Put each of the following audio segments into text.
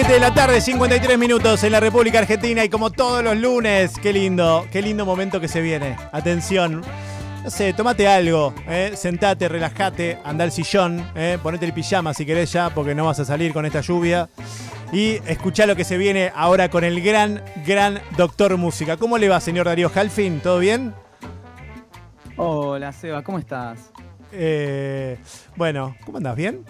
7 de la tarde, 53 minutos en la República Argentina y como todos los lunes, qué lindo, qué lindo momento que se viene. Atención, no sé, tomate algo, eh, sentate, relájate, anda al sillón, eh, ponete el pijama si querés ya, porque no vas a salir con esta lluvia. Y escuchá lo que se viene ahora con el gran, gran Doctor Música. ¿Cómo le va, señor Darío Halfin? ¿Todo bien? Hola, Seba, ¿cómo estás? Eh, bueno, ¿cómo andás? ¿Bien?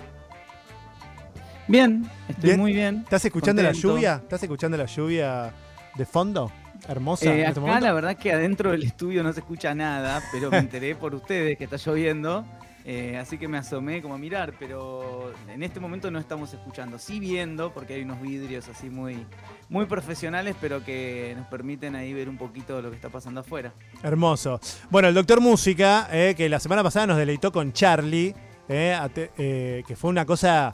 Bien, estoy ¿Bien? muy bien. ¿Estás escuchando la lluvia? ¿Estás escuchando la lluvia de fondo? Hermosa. Eh, en este acá momento? la verdad que adentro del estudio no se escucha nada, pero me enteré por ustedes que está lloviendo, eh, así que me asomé como a mirar, pero en este momento no estamos escuchando, sí viendo, porque hay unos vidrios así muy, muy profesionales, pero que nos permiten ahí ver un poquito lo que está pasando afuera. Hermoso. Bueno, el Doctor Música, eh, que la semana pasada nos deleitó con Charlie, eh, eh, que fue una cosa.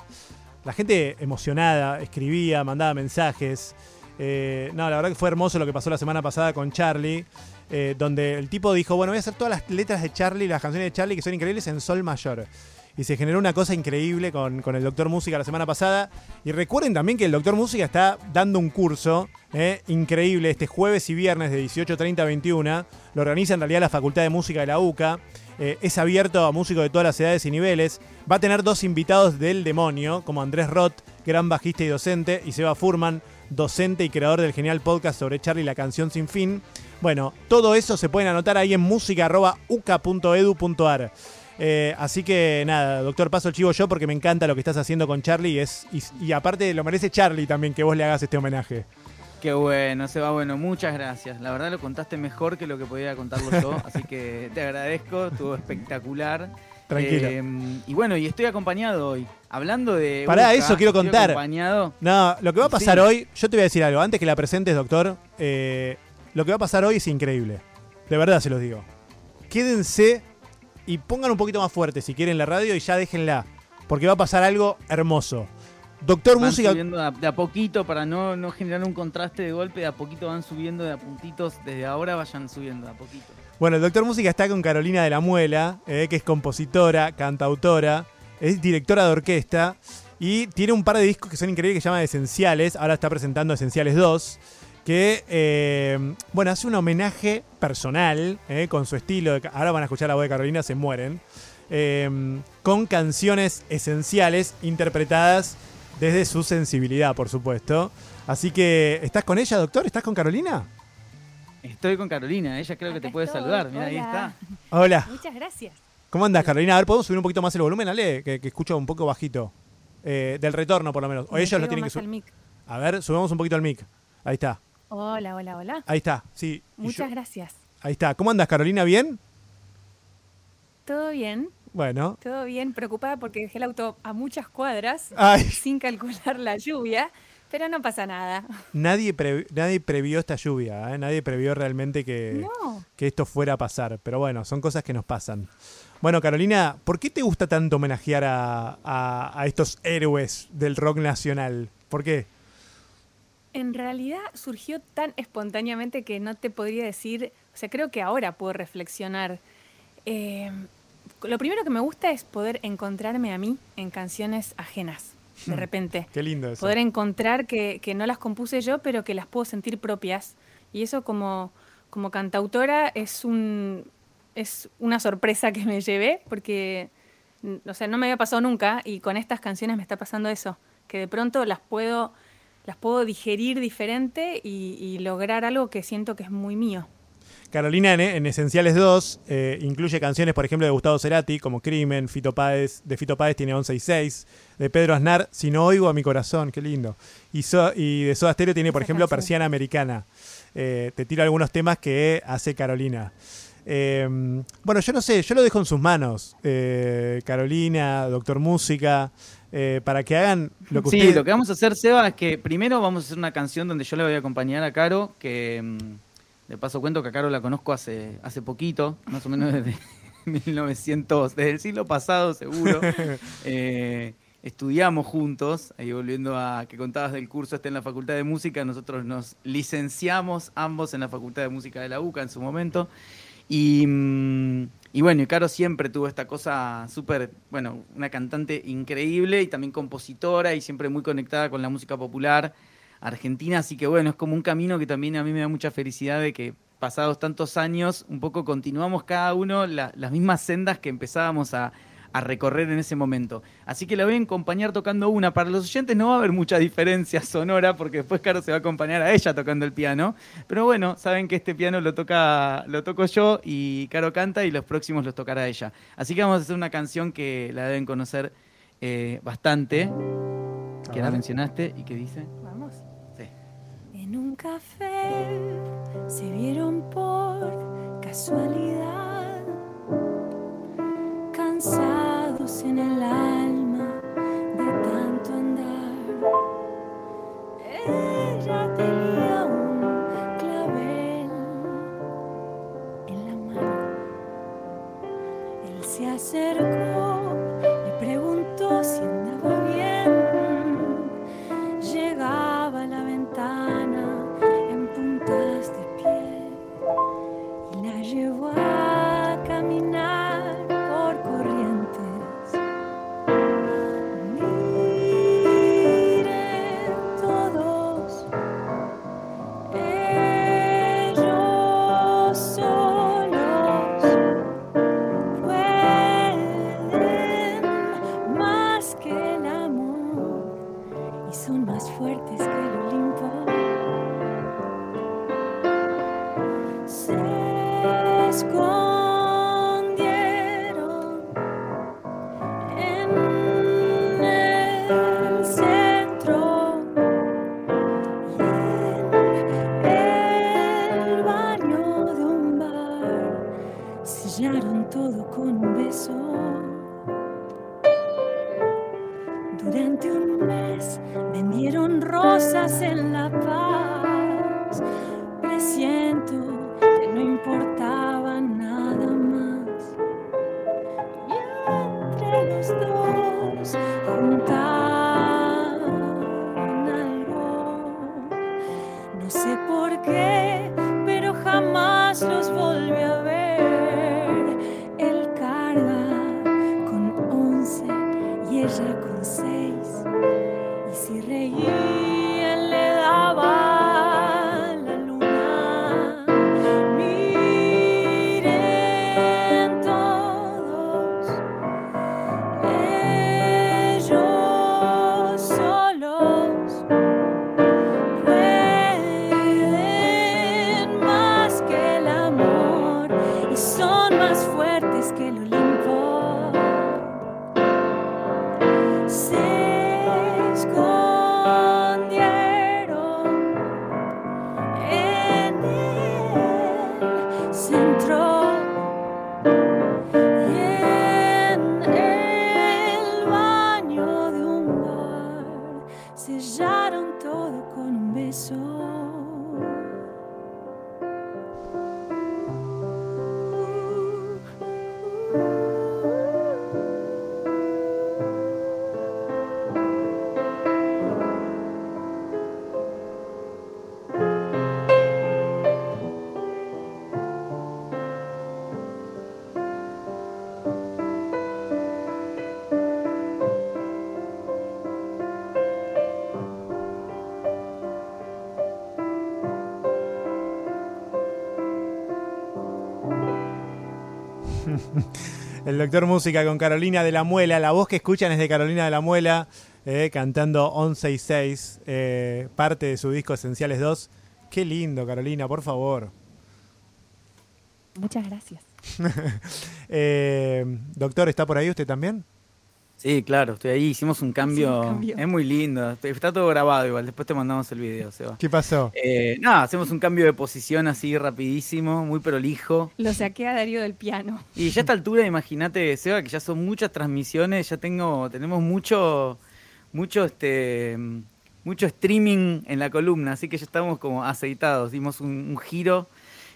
La gente emocionada, escribía, mandaba mensajes. Eh, no, la verdad que fue hermoso lo que pasó la semana pasada con Charlie, eh, donde el tipo dijo: Bueno, voy a hacer todas las letras de Charlie, las canciones de Charlie que son increíbles en Sol Mayor. Y se generó una cosa increíble con, con el Doctor Música la semana pasada. Y recuerden también que el Doctor Música está dando un curso eh, increíble este jueves y viernes de 18.30 a 21. Lo organiza en realidad la Facultad de Música de la UCA. Eh, es abierto a músicos de todas las edades y niveles. Va a tener dos invitados del demonio, como Andrés Roth, gran bajista y docente, y Seba Furman, docente y creador del genial podcast sobre Charlie la canción sin fin. Bueno, todo eso se pueden anotar ahí en música.uca.edu.ar. Eh, así que nada, doctor, paso el chivo yo porque me encanta lo que estás haciendo con Charlie y, es, y, y aparte lo merece Charlie también que vos le hagas este homenaje. Qué bueno, Seba, bueno, muchas gracias. La verdad lo contaste mejor que lo que podía contarlo yo, así que te agradezco, estuvo espectacular. Tranquilo. Eh, y bueno, y estoy acompañado hoy. Hablando de. Pará, Uca, eso quiero contar. acompañado. No, lo que va a pasar Sí. hoy, yo te voy a decir algo, antes que la presentes, doctor, eh, lo que va a pasar hoy es increíble. De verdad se los digo. Quédense y pongan un poquito más fuerte si quieren la radio y ya déjenla, porque va a pasar algo hermoso. Doctor Van Música, subiendo de a, de a poquito para no, no generar un contraste de golpe, de a poquito van subiendo de a puntitos. Desde ahora vayan subiendo de a poquito. Bueno, el Doctor Música está con Carolina de la Muela, eh, que es compositora, cantautora, es directora de orquesta y tiene un par de discos que son increíbles que se llaman Esenciales. Ahora está presentando Esenciales 2, que, eh, bueno, hace un homenaje personal eh, con su estilo. de- ahora van a escuchar la voz de Carolina, se mueren. eh, con canciones esenciales interpretadas desde su sensibilidad, por supuesto. Así que, ¿estás con ella, doctor? ¿Estás con Carolina? Estoy con Carolina, ella creo que te puede estoy, saludar. Mira, ahí está. Hola. Muchas gracias. ¿Cómo andas, Carolina? A ver, ¿podemos subir un poquito más el volumen, Ale? Que, que escucho un poco bajito. Eh, del retorno, por lo menos. O Me ellos lo tienen que más al subir. A ver, subamos un poquito el mic. Ahí está. Hola, hola, hola. Ahí está. Sí. Muchas yo- gracias. Ahí está. ¿Cómo andas, Carolina? ¿Bien? Todo bien, Bueno. todo bien. Preocupada porque dejé el auto a muchas cuadras Ay, sin calcular la lluvia, pero no pasa nada. nadie, pre- nadie previó esta lluvia. ¿eh? Nadie previó realmente que, No. que esto fuera a pasar. Pero bueno, son cosas que nos pasan. Bueno, Carolina, ¿por qué te gusta tanto homenajear a, a- a estos héroes del rock nacional? ¿Por qué? En realidad surgió tan espontáneamente que no te podría decir, o sea, creo que ahora puedo reflexionar. Eh, lo primero que me gusta es poder encontrarme a mí en canciones ajenas, de repente. Qué lindo eso. Poder encontrar que, que no las compuse yo, pero que las puedo sentir propias. Y eso como, como cantautora es un es una sorpresa que me llevé, porque mm, o sea, no me había pasado nunca, y con estas canciones me está pasando eso, que de pronto las puedo, las puedo digerir diferente y, y lograr algo que siento que es muy mío. Carolina en, Esenciales 2 eh, incluye canciones, por ejemplo, de Gustavo Cerati, como Crimen, Fito Páez, de Fito Páez tiene 11 y 6, de Pedro Aznar, Si no oigo a mi corazón, qué lindo. Y, y de Soda Stereo tiene, por ejemplo, Persiana Americana. Eh, te tiro algunos temas que hace Carolina. Eh, bueno, yo no sé, yo lo dejo en sus manos, Carolina, Doctor Música. Para que hagan lo que Sí, lo que vamos a hacer, Seba, es que primero vamos a hacer una canción donde yo le voy a acompañar a Caro, que mm, de paso cuento que a Caro la conozco hace, hace poquito, más o menos desde 1900, desde el siglo pasado seguro. Eh, estudiamos juntos, ahí volviendo a que contabas del curso este en la Facultad de Música, nosotros nos licenciamos ambos en la Facultad de Música de la UCA en su momento. Y, mm, y bueno, y Caro siempre tuvo esta cosa súper, bueno, una cantante increíble y también compositora y siempre muy conectada con la música popular. Argentina, así que bueno, es como un camino que también a mí me da mucha felicidad de que pasados tantos años, un poco continuamos cada uno las mismas sendas que empezábamos a, recorrer en ese momento. Así que la voy a acompañar tocando una. Para los oyentes no va a haber mucha diferencia sonora porque después Caro se va a acompañar a ella tocando el piano. Pero bueno, saben que este piano lo toca, lo toco yo y Caro canta y los próximos los tocará ella. Así que vamos a hacer una canción que la deben conocer eh, bastante, que la mencionaste y que dice un café se vieron por casualidad, cansados en el alma de tanto andar. Ella tenía un clavel en la mano. Él se acercó, El doctor Música con Carolina de la Muela. La voz que escuchan es de Carolina de la Muela, eh, cantando 11 y 6, eh, parte de su disco Esenciales 2. Qué lindo, Carolina, por favor. Muchas gracias. Eh, doctor, ¿está por ahí usted también? Sí, claro, estoy ahí. Hicimos un cambio. un cambio. Es muy lindo. Está todo grabado igual. Después te mandamos el video, Seba. ¿Qué pasó? Eh, nada, hacemos un cambio de posición así rapidísimo, muy prolijo. Lo saqué a Darío del piano. Y ya a esta altura, imagínate, Seba, que ya son muchas transmisiones, ya tengo, tenemos mucho, mucho, este, mucho streaming en la columna, así que ya estamos como aceitados, dimos un, un giro.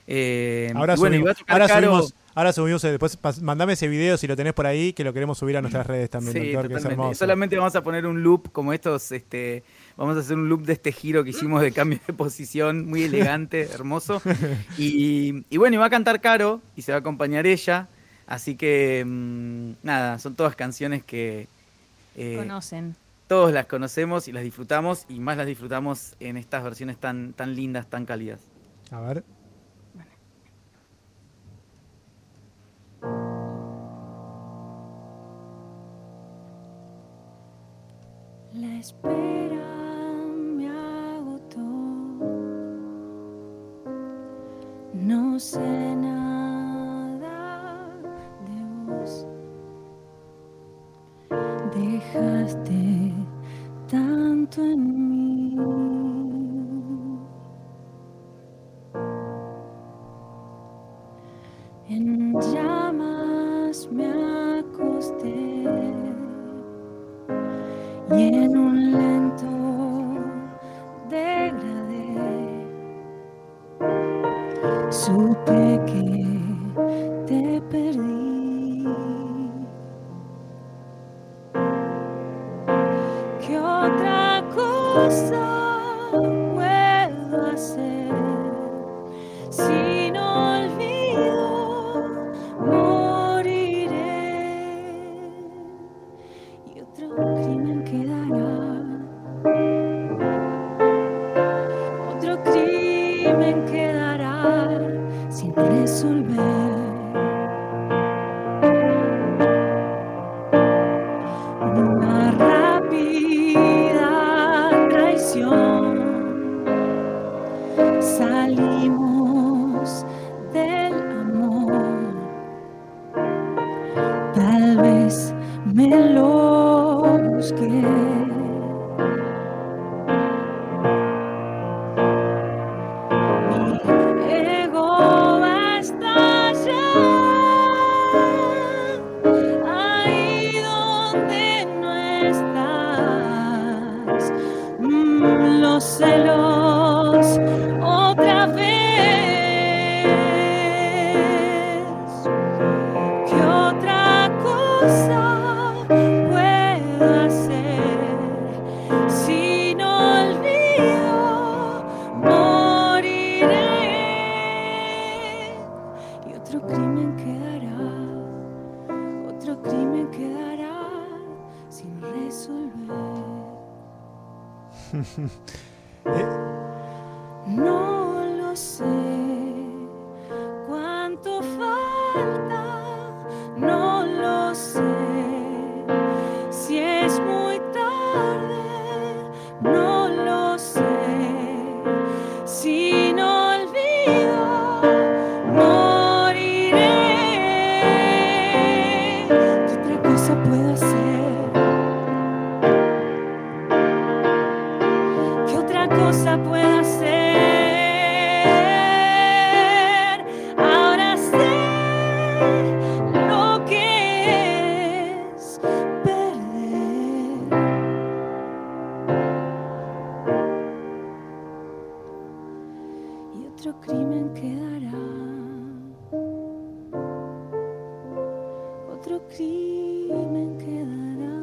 eh, Ahora, y bueno, subimos, ahora Caro- subimos, ahora subimos, después mandame ese video si lo tenés por ahí, que lo queremos subir a nuestras redes también, Sí, doctor, que es totalmente. hermoso. Solamente vamos a poner un loop como estos, este, vamos a hacer un loop de este giro que hicimos de cambio de posición, muy elegante, hermoso. Y, y bueno, y va a cantar Caro y se va a acompañar ella. Así que, mm, nada, son todas canciones que eh, Conocen. todos las conocemos y las disfrutamos y más las disfrutamos en estas versiones tan, tan lindas, tan cálidas. A ver. La espera me agotó. No sé nada de vos. Dejaste tanto en mí. Cosa puedo hacer si No lo sé Otro crimen quedará. Otro crimen quedará.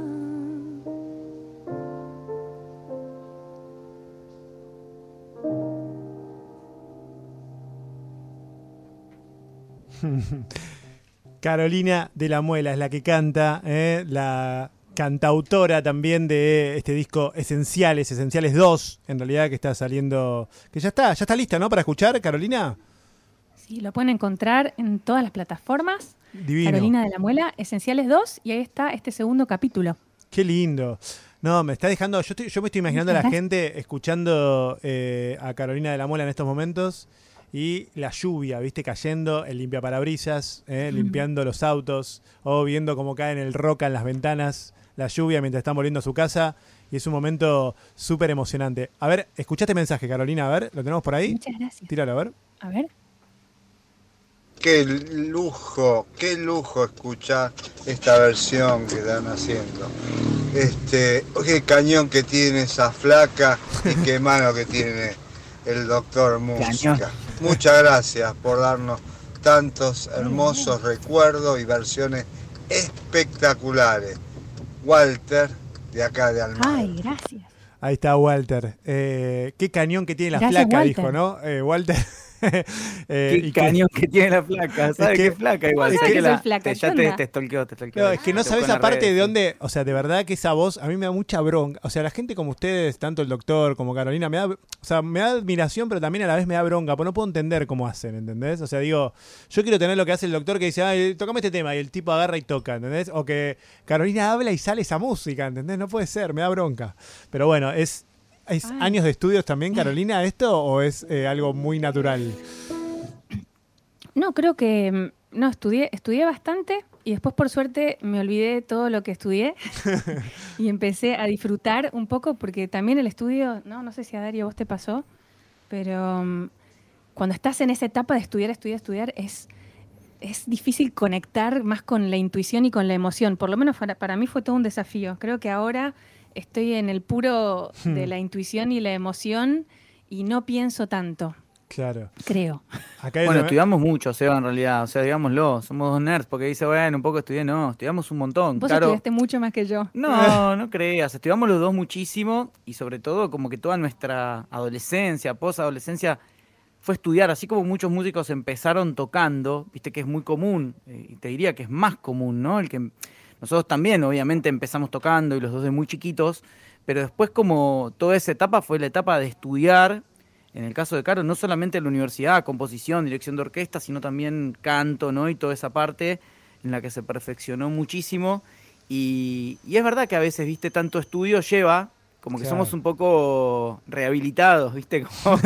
Carolina de la Muela es la que canta, ¿eh? la cantautora también de este disco Esenciales, Esenciales 2, en realidad que está saliendo, que ya está, ya está lista, ¿no? Para escuchar, Carolina. Sí, lo pueden encontrar en todas las plataformas. Divino. Carolina de la Muela, Esenciales 2, y ahí está este segundo capítulo. Qué lindo. No, me está dejando, yo, estoy- yo me estoy imaginando a la gente escuchando eh, a Carolina de la Muela en estos momentos y la lluvia, viste, cayendo, el limpiaparabrisas, eh, limpiando los autos, o viendo cómo caen el roca en las ventanas, la lluvia mientras están volviendo a su casa. Y es un momento súper emocionante. A ver, escuchaste mensaje, Carolina, a ver, ¿lo tenemos por ahí? Muchas gracias. Tíralo, a ver. A ver. Qué lujo, qué lujo escuchar esta versión que están haciendo. Este, qué cañón que tiene esa flaca y qué mano que tiene el doctor Música. Muchas gracias por darnos tantos hermosos recuerdos y versiones espectaculares. Walter, de acá de Almagro. Ay, gracias. Ahí está Walter. Eh, qué cañón que tiene la Gracias, flaca, Walter. dijo, ¿no? Eh, Walter. Eh, Qué y que- cañón que tiene la flaca. ¿Sabes que- qué flaca igual? ¿Cómo ¿sabes sabes que que la- flaca? te- ya ¿Qué te, te stalkeó, te stalkeó. No, es que no sabes aparte de dónde, o sea, de verdad que esa voz a mí me da mucha bronca. O sea, la gente como ustedes, tanto el doctor como Carolina, me da, o sea, me da admiración, pero también a la vez me da bronca, porque no puedo entender cómo hacen, ¿entendés? O sea, digo, yo quiero tener lo que hace el doctor que dice, ay, tocame este tema, y el tipo agarra y toca, ¿entendés? O que Carolina habla y sale esa música, ¿entendés? No puede ser, me da bronca. Pero bueno, es, ¿es Ay. años de estudios también, Carolina, esto, o es eh, algo muy natural? No, creo que mm, no estudié, estudié bastante y después por suerte me olvidé todo lo que estudié y empecé a disfrutar un poco porque también el estudio, no, no sé si a Dario vos te pasó, pero mm, cuando estás en esa etapa de estudiar, estudiar, estudiar es es difícil conectar más con la intuición y con la emoción. Por lo menos para, para mí fue todo un desafío. Creo que ahora estoy en el puro de la intuición y la emoción y no pienso tanto, Claro. creo. Acá Bueno, una- estudiamos mucho, Seba, en realidad. O sea, digámoslo, somos dos nerds, porque dice, bueno, un poco estudié. No, estudiamos un montón. Vos claro. estudiaste mucho más que yo. No, no creas. Estudiamos los dos muchísimo y sobre todo como que toda nuestra adolescencia, posadolescencia, fue estudiar. Así como muchos músicos empezaron tocando, viste que es muy común, eh, y te diría que es más común, ¿no? El que nosotros también, obviamente, empezamos tocando y los dos de muy chiquitos, pero después como toda esa etapa fue la etapa de estudiar. En el caso de Caro, no solamente en la universidad, composición, dirección de orquesta, sino también canto, ¿no? Y toda esa parte en la que se perfeccionó muchísimo. Y, y es verdad que a veces, viste, tanto estudio lleva, como que Claro. somos un poco rehabilitados, viste, como,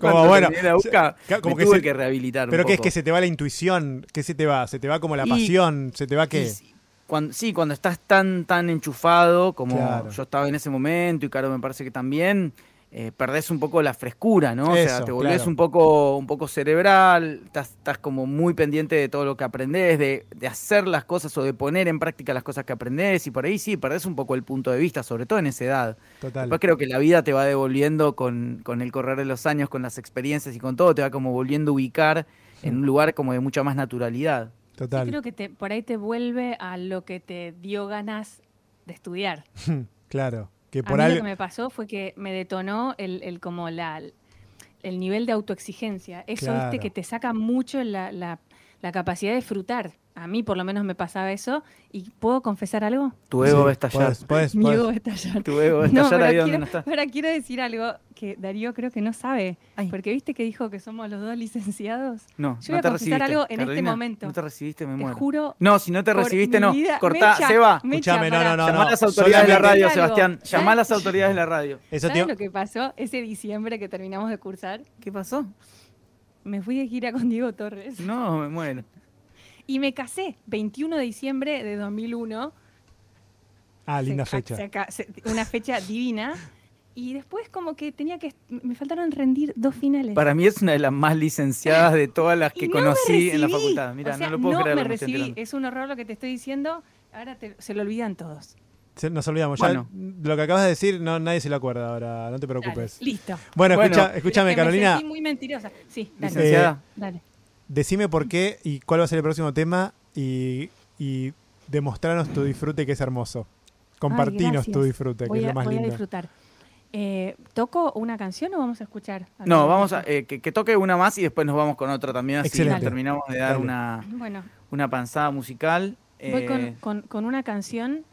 Como, bueno, la como me que tuve se- que rehabilitar un Pero que es que se te va la intuición, ¿qué se te va? ¿Se te va como la Y- pasión? ¿Se te va? Y sí, cuando, sí, cuando estás tan, tan enchufado como Claro. yo estaba en ese momento, y Caro me parece que también, eh, perdés un poco la frescura, ¿no? o sea, te volvés claro. un poco, un poco cerebral, estás, estás como muy pendiente de todo lo que aprendés, de, de hacer las cosas o de poner en práctica las cosas que aprendés, y por ahí sí, perdés un poco el punto de vista, sobre todo en esa edad. Total. Después creo que la vida te va devolviendo con, con el correr de los años, con las experiencias y con todo, te va como volviendo a ubicar en un lugar como de mucha más naturalidad. Total. Yo creo que te, por ahí te vuelve a lo que te dio ganas de estudiar. claro. Que A por mí algo. lo que me pasó fue que me detonó el, el como la, el nivel de autoexigencia. Eso, Claro. viste, que te saca mucho la, la- la capacidad de disfrutar. A mí por lo menos me pasaba eso. ¿Y puedo confesar algo? Tu ego Sí, va a estallar. podés- podés- Mi ego va a estallar. Tu ego va a No, estallar pero ahí quiero, donde no está. ahora quiero decir algo que Darío creo que no sabe. Ay. Porque viste que dijo que somos los dos licenciados. No, Yo no voy a te confesar algo en este momento. No te recibiste, me Te muero. juro. No, si no te recibiste, no. vida- Cortá, Mecha, Seba. Escuchame, no, no, no, Llamá a las autoridades de la radio, Algo. Sebastián. Llamá a las autoridades de la radio. Eso ¿Sabes te- lo que pasó ese diciembre que terminamos de cursar? ¿Qué pasó? Me fui de gira con Diego Torres. No, me muero. Y me casé 21 de diciembre de 2001. Ah, linda Se- fecha. se una fecha divina. Y después como que tenía que... Me faltaron rendir dos finales. Para mí es una de las más licenciadas de todas las que no me conocí en la facultad. Mira, O sea, no lo puedo creer. me recibí. Es un horror lo que te estoy diciendo. Ahora te- se lo olvidan todos. Se- Nos olvidamos. Bueno. Ya lo que acabas de decir, no, nadie se lo acuerda ahora. No te Dale, preocupes. listo. Bueno, Bueno, escucha- escúchame, Es que Me Carolina. sentí muy mentirosa. Sí, dale. Licenciada. dale. Decime por qué y cuál va a ser el próximo tema y, y demostrarnos tu disfrute que es hermoso. Compartinos tu disfrute, que Voy es lo más voy a disfrutar. Eh, ¿Toco una canción o vamos a escuchar? No, vamos a eh, que, que toque una más y después nos vamos con otra también. Así Excelente. terminamos de dar Dale. una, Bueno, una panzada musical. voy con, Eh, con- con una canción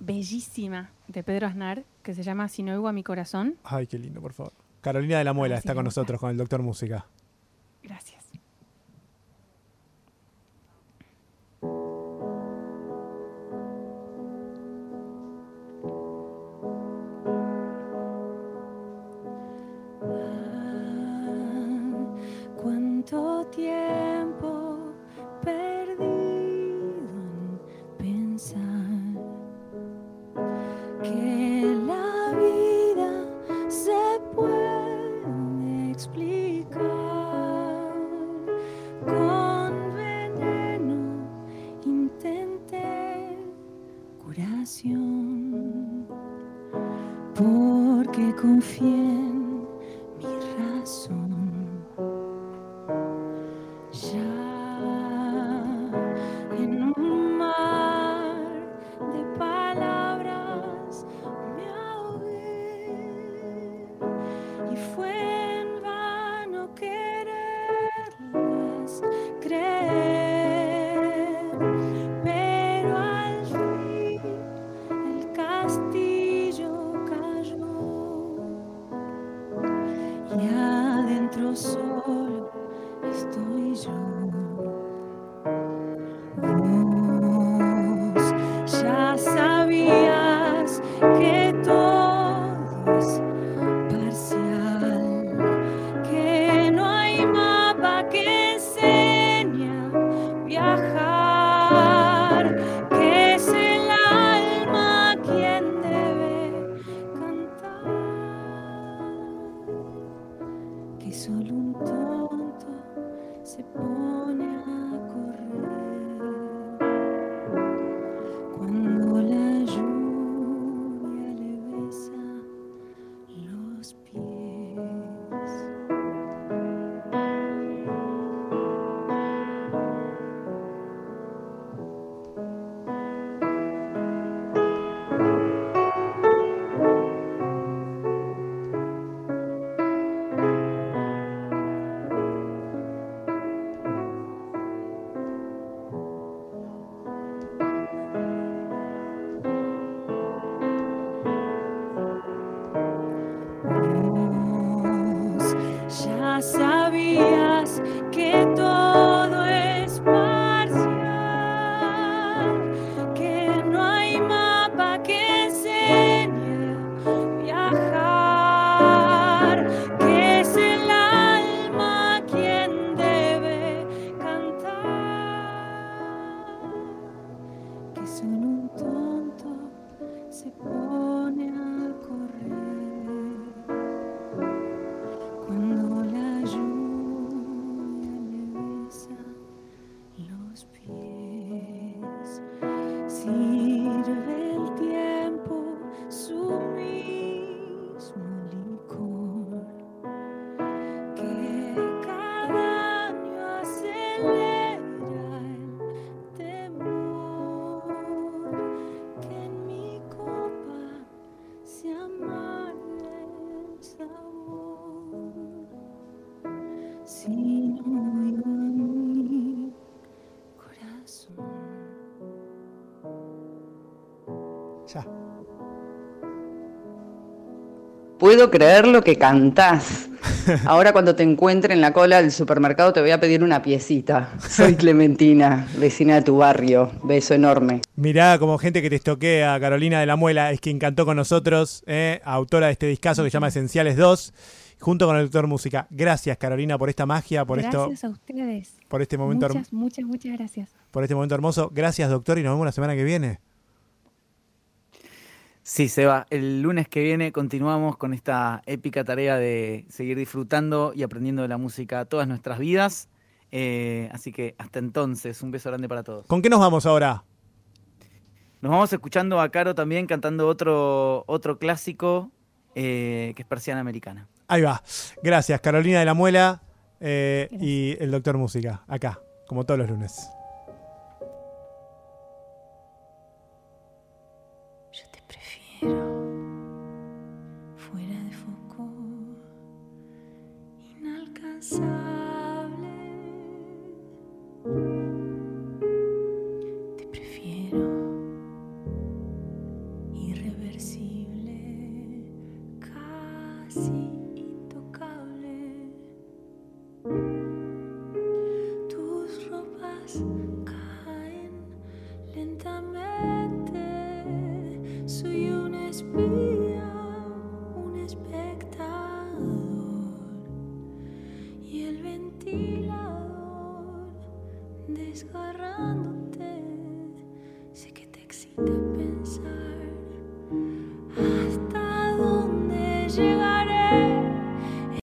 bellísima de Pedro Aznar que se llama Si no oigo a mi corazón. Ay, qué lindo, por favor. Carolina de la Muela Ay, está sí, con nosotros, con el Doctor Música. Puedo creer lo que cantás. Ahora cuando te encuentre en la cola del supermercado te voy a pedir una piecita. Soy Clementina, vecina de tu barrio. Beso enorme. Mirá como gente que te estoquea, Carolina de la Muela, es quien cantó con nosotros, eh, autora de este discazo que se llama Esenciales 2, junto con el doctor Música. Gracias, Carolina, por esta magia, por gracias esto, a ustedes. por este momento, herm- Muchas, muchas, muchas gracias. por este momento hermoso. Gracias, doctor, y nos vemos la semana que viene. Sí, Seba, el lunes que viene continuamos con esta épica tarea de seguir disfrutando y aprendiendo de la música todas nuestras vidas. Eh, así que hasta entonces, un beso grande para todos. ¿Con qué nos vamos ahora? Nos vamos escuchando a Caro también cantando otro, otro clásico eh, que es Persiana Americana. Ahí va. Gracias, Carolina de la Muela eh, y el doctor Música, acá, como todos los lunes.